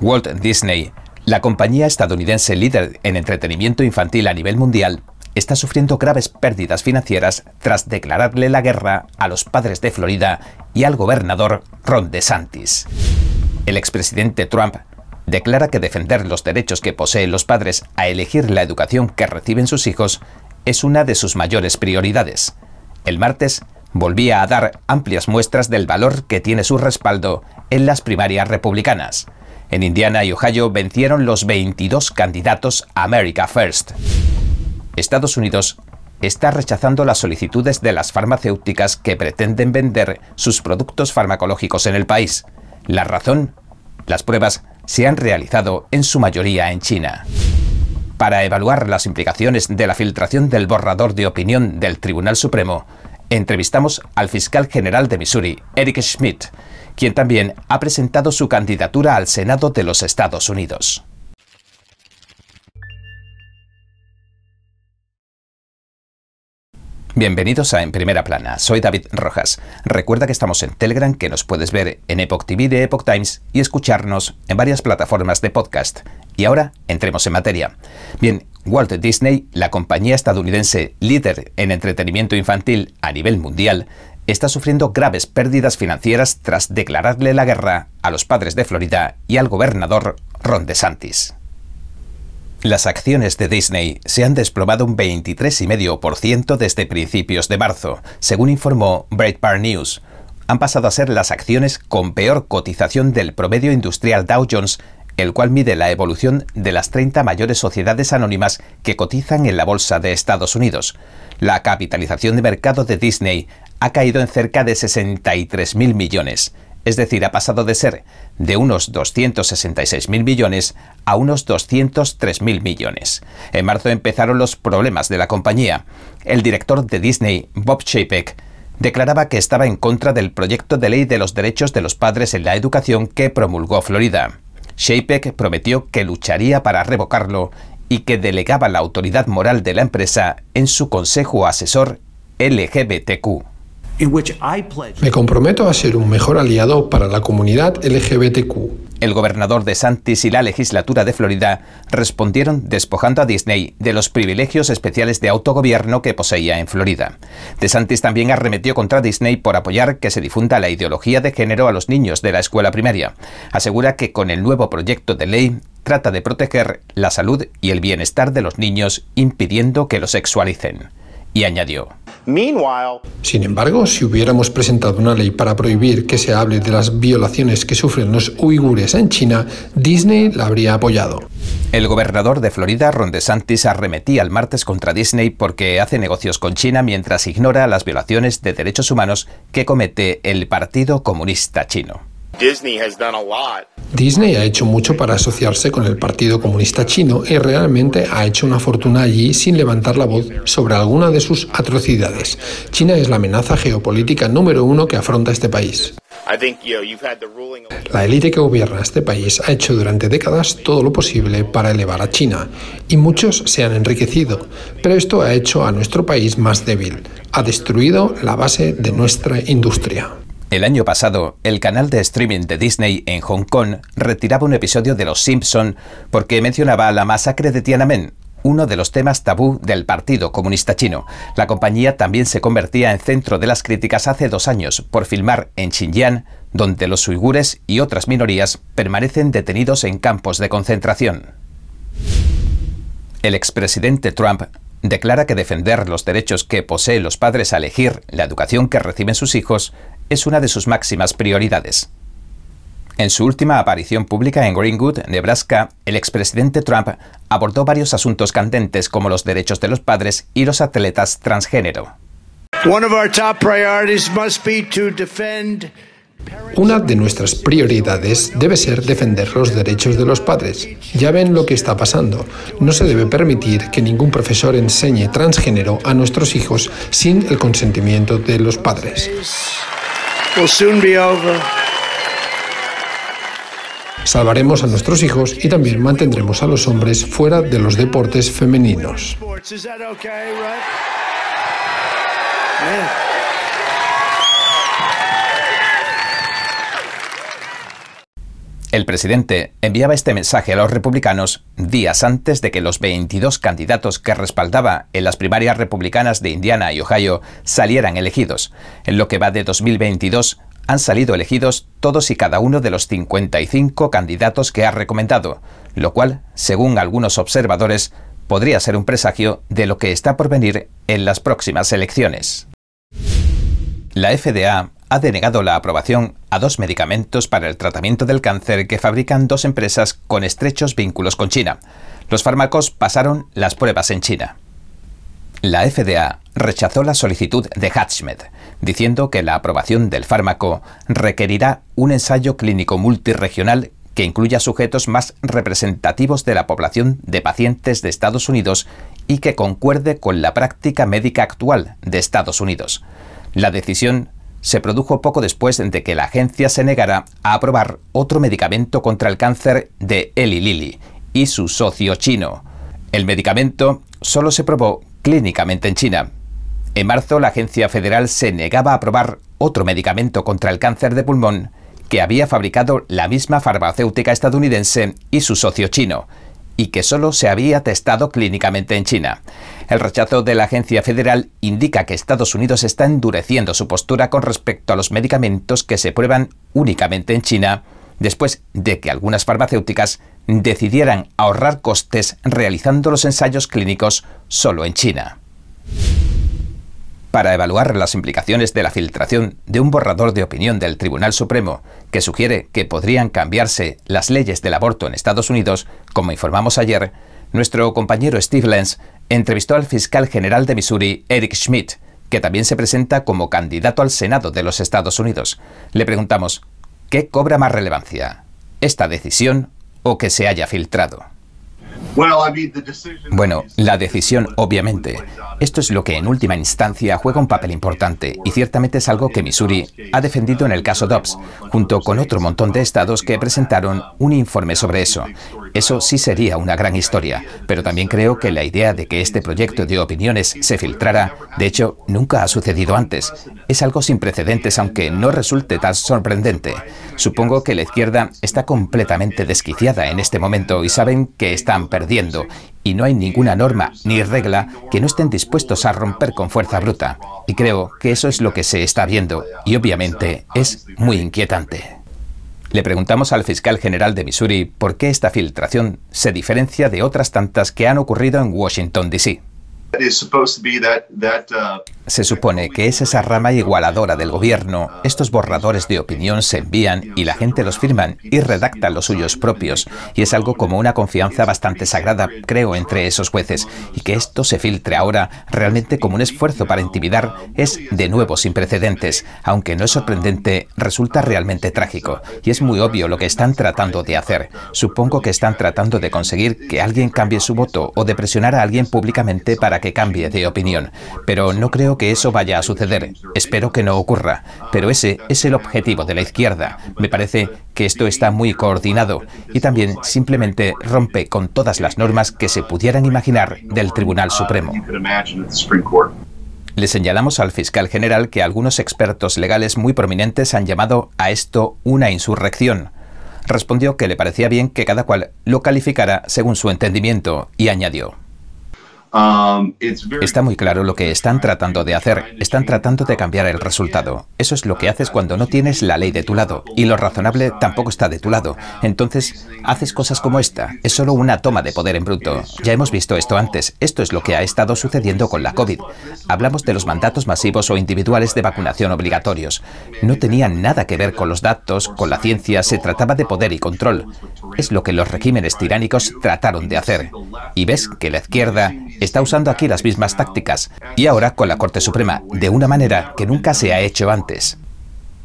Walt Disney, la compañía estadounidense líder en entretenimiento infantil a nivel mundial, está sufriendo graves pérdidas financieras tras declararle la guerra a los padres de Florida y al gobernador Ron DeSantis. El expresidente Trump declara que defender los derechos que poseen los padres a elegir la educación que reciben sus hijos es una de sus mayores prioridades. El martes volvía a dar amplias muestras del valor que tiene su respaldo en las primarias republicanas. En Indiana y Ohio vencieron los 22 candidatos a America First. Estados Unidos está rechazando las solicitudes de las farmacéuticas que pretenden vender sus productos farmacológicos en el país. La razón, las pruebas se han realizado en su mayoría en China. Para evaluar las implicaciones de la filtración del borrador de opinión del Tribunal Supremo, entrevistamos al fiscal general de Missouri, Eric Schmidt, quien también ha presentado su candidatura al Senado de los Estados Unidos. Bienvenidos a En Primera Plana, soy David Rojas. Recuerda que estamos en Telegram, que nos puedes ver en Epoch TV de Epoch Times y escucharnos en varias plataformas de podcast. Y ahora entremos en materia. Bien, Walt Disney, la compañía estadounidense líder en entretenimiento infantil a nivel mundial, está sufriendo graves pérdidas financieras tras declararle la guerra a los padres de Florida y al gobernador Ron DeSantis. Las acciones de Disney se han desplomado un 23,5% desde principios de marzo, según informó Breitbart News. Han pasado a ser las acciones con peor cotización del promedio industrial Dow Jones, el cual mide la evolución de las 30 mayores sociedades anónimas que cotizan en la Bolsa de Estados Unidos. La capitalización de mercado de Disney ha caído en cerca de 63.000 millones, es decir, ha pasado de ser de unos 266.000 millones a unos 203.000 millones. En marzo empezaron los problemas de la compañía. El director de Disney, Bob Chapek, declaraba que estaba en contra del proyecto de ley de los derechos de los padres en la educación que promulgó Florida. Chapek prometió que lucharía para revocarlo y que delegaba la autoridad moral de la empresa en su consejo asesor LGBTQ. Me comprometo a ser un mejor aliado para la comunidad LGBTQ. El gobernador de Santis y la legislatura de Florida respondieron despojando a Disney de los privilegios especiales de autogobierno que poseía en Florida. De Santis también arremetió contra Disney por apoyar que se difunda la ideología de género a los niños de la escuela primaria. Asegura que con el nuevo proyecto de ley trata de proteger la salud y el bienestar de los niños impidiendo que lo sexualicen. Y añadió, sin embargo, si hubiéramos presentado una ley para prohibir que se hable de las violaciones que sufren los uigures en China, Disney la habría apoyado. El gobernador de Florida, Ron DeSantis, arremetía el martes contra Disney porque hace negocios con China mientras ignora las violaciones de derechos humanos que comete el Partido Comunista Chino. Disney ha hecho mucho para asociarse con el Partido Comunista Chino y realmente ha hecho una fortuna allí sin levantar la voz sobre alguna de sus atrocidades. China es la amenaza geopolítica número uno que afronta este país. La élite que gobierna este país ha hecho durante décadas todo lo posible para elevar a China y muchos se han enriquecido, pero esto ha hecho a nuestro país más débil, ha destruido la base de nuestra industria. El año pasado, el canal de streaming de Disney en Hong Kong retiraba un episodio de Los Simpson porque mencionaba la masacre de Tiananmen, uno de los temas tabú del Partido Comunista Chino. La compañía también se convertía en centro de las críticas hace dos años por filmar en Xinjiang, donde los uigures y otras minorías permanecen detenidos en campos de concentración. El expresidente Trump declara que defender los derechos que poseen los padres a elegir la educación que reciben sus hijos es una de sus máximas prioridades. En su última aparición pública en Greenwood, Nebraska, el expresidente Trump abordó varios asuntos candentes como los derechos de los padres y los atletas transgénero. Una de nuestras prioridades debe ser defender los derechos de los padres. Ya ven lo que está pasando. No se debe permitir que ningún profesor enseñe transgénero a nuestros hijos sin el consentimiento de los padres. Salvaremos a nuestros hijos y también mantendremos a los hombres fuera de los deportes femeninos. El presidente enviaba este mensaje a los republicanos días antes de que los 22 candidatos que respaldaba en las primarias republicanas de Indiana y Ohio salieran elegidos. En lo que va de 2022, han salido elegidos todos y cada uno de los 55 candidatos que ha recomendado, lo cual, según algunos observadores, podría ser un presagio de lo que está por venir en las próximas elecciones. La FDA ha denegado la aprobación a dos medicamentos para el tratamiento del cáncer que fabrican dos empresas con estrechos vínculos con China. Los fármacos pasaron las pruebas en China. La FDA rechazó la solicitud de Hatchmed, diciendo que la aprobación del fármaco requerirá un ensayo clínico multiregional que incluya sujetos más representativos de la población de pacientes de Estados Unidos y que concuerde con la práctica médica actual de Estados Unidos. La decisión se produjo poco después de que la agencia se negara a aprobar otro medicamento contra el cáncer de Eli Lilly y su socio chino. El medicamento solo se probó clínicamente en China. En marzo, la agencia federal se negaba a aprobar otro medicamento contra el cáncer de pulmón que había fabricado la misma farmacéutica estadounidense y su socio chino, y que solo se había testado clínicamente en China. El rechazo de la agencia federal indica que Estados Unidos está endureciendo su postura con respecto a los medicamentos que se prueban únicamente en China, después de que algunas farmacéuticas decidieran ahorrar costes realizando los ensayos clínicos solo en China para evaluar las implicaciones de la filtración de un borrador de opinión del Tribunal Supremo que sugiere que podrían cambiarse las leyes del aborto en Estados Unidos, como informamos ayer, nuestro compañero Steve Lenz entrevistó al fiscal general de Missouri, Eric Schmidt, que también se presenta como candidato al Senado de los Estados Unidos. Le preguntamos, ¿qué cobra más relevancia? ¿Esta decisión o que se haya filtrado? Bueno, la decisión, obviamente. Esto es lo que en última instancia juega un papel importante y ciertamente es algo que Missouri ha defendido en el caso Dobbs, junto con otro montón de estados que presentaron un informe sobre eso. Eso sí sería una gran historia, pero también creo que la idea de que este proyecto de opiniones se filtrara, de hecho, nunca ha sucedido antes. Es algo sin precedentes, aunque no resulte tan sorprendente. Supongo que la izquierda está completamente desquiciada en este momento y saben que están perdiendo, y no hay ninguna norma ni regla que no estén dispuestos a romper con fuerza bruta. Y creo que eso es lo que se está viendo, y obviamente es muy inquietante. Le preguntamos al fiscal general de Missouri por qué esta filtración se diferencia de otras tantas que han ocurrido en Washington, D.C. Se supone que es esa rama igualadora del gobierno. Estos borradores de opinión se envían y la gente los firman y redactan los suyos propios. Y es algo como una confianza bastante sagrada, creo, entre esos jueces. Y que esto se filtre ahora realmente como un esfuerzo para intimidar es de nuevo sin precedentes. Aunque no es sorprendente, resulta realmente trágico. Y es muy obvio lo que están tratando de hacer. Supongo que están tratando de conseguir que alguien cambie su voto o de presionar a alguien públicamente para que cambie de opinión. Pero no creo que eso vaya a suceder. Espero que no ocurra. Pero ese es el objetivo de la izquierda. Me parece que esto está muy coordinado y también simplemente rompe con todas las normas que se pudieran imaginar del Tribunal Supremo. Le señalamos al fiscal general que algunos expertos legales muy prominentes han llamado a esto una insurrección. Respondió que le parecía bien que cada cual lo calificara según su entendimiento y añadió. Um, Está muy claro lo que están tratando de hacer. Están tratando de cambiar el resultado. Eso es lo que haces cuando no tienes la ley de tu lado. Y lo razonable tampoco está de tu lado. Entonces, haces cosas como esta. Es solo una toma de poder en bruto. Ya hemos visto esto antes. Esto es lo que ha estado sucediendo con la COVID. Hablamos de los mandatos masivos o individuales de vacunación obligatorios. No tenían nada que ver con los datos, con la ciencia. Se trataba de poder y control. Es lo que los regímenes tiránicos trataron de hacer. Y ves que la izquierda está usando aquí las mismas tácticas, y ahora con la Corte Suprema, de una manera que nunca se ha hecho antes.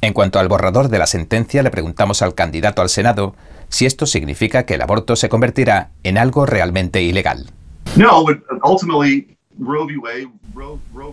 En cuanto al borrador de la sentencia, le preguntamos al candidato al Senado si esto significa que el aborto se convertirá en algo realmente ilegal. No,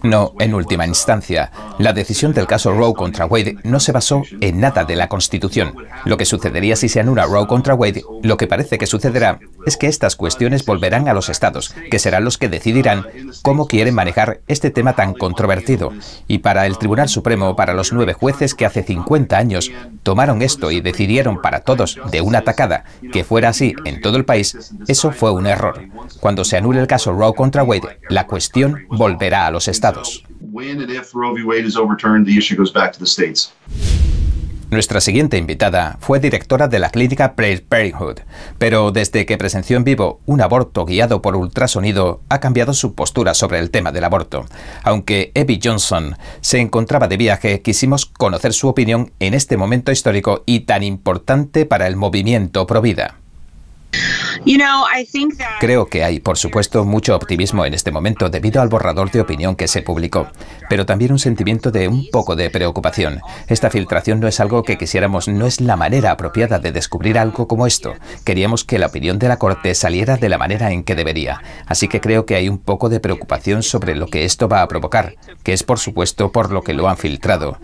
no, en última instancia, la decisión del caso Roe contra Wade no se basó en nada de la Constitución. Lo que sucedería si se anula Roe contra Wade, lo que parece que sucederá, es que estas cuestiones volverán a los estados, que serán los que decidirán cómo quieren manejar este tema tan controvertido. Y para el Tribunal Supremo, para los nueve jueces que hace 50 años tomaron esto y decidieron para todos de una tacada que fuera así en todo el país, eso fue un error. Cuando se anule el caso Roe contra Wade, la cuestión volverá a los estados. Nuestra siguiente invitada fue directora de la clínica Planned Parenthood, pero desde que presenció en vivo un aborto guiado por ultrasonido, ha cambiado su postura sobre el tema del aborto. Aunque Abby Johnson se encontraba de viaje, quisimos conocer su opinión en este momento histórico y tan importante para el movimiento pro vida. Creo que hay, por supuesto, mucho optimismo en este momento debido al borrador de opinión que se publicó, pero también un sentimiento de un poco de preocupación. Esta filtración no es algo que quisiéramos, no es la manera apropiada de descubrir algo como esto. Queríamos que la opinión de la Corte saliera de la manera en que debería. Así que creo que hay un poco de preocupación sobre lo que esto va a provocar, que es por supuesto por lo que lo han filtrado.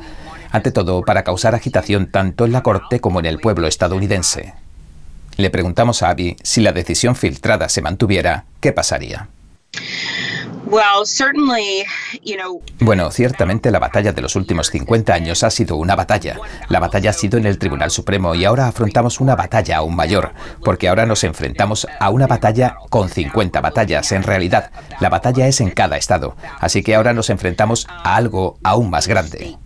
Ante todo, para causar agitación tanto en la Corte como en el pueblo estadounidense. Le preguntamos a Abby si la decisión filtrada se mantuviera, ¿qué pasaría? Bueno, ciertamente la batalla de los últimos 50 años ha sido una batalla. La batalla ha sido en el Tribunal Supremo y ahora afrontamos una batalla aún mayor, porque ahora nos enfrentamos a una batalla con 50 batallas. En realidad, la batalla es en cada estado, así que ahora nos enfrentamos a algo aún más grande.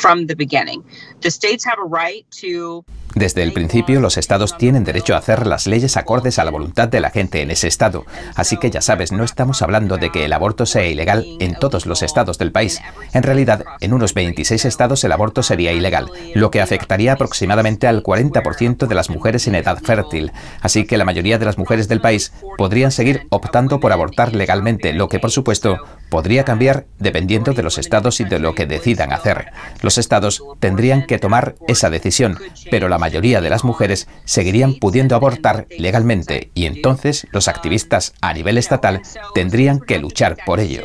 from the beginning. The states have a right to Desde el principio, los estados tienen derecho a hacer las leyes acordes a la voluntad de la gente en ese estado. Así que ya sabes, no estamos hablando de que el aborto sea ilegal en todos los estados del país. En realidad, en unos 26 estados el aborto sería ilegal, lo que afectaría aproximadamente al 40% de las mujeres en edad fértil. Así que la mayoría de las mujeres del país podrían seguir optando por abortar legalmente, lo que por supuesto podría cambiar dependiendo de los estados y de lo que decidan hacer. Los estados tendrían que tomar esa decisión, pero la mayoría de las mujeres seguirían pudiendo abortar legalmente y entonces los activistas a nivel estatal tendrían que luchar por ello.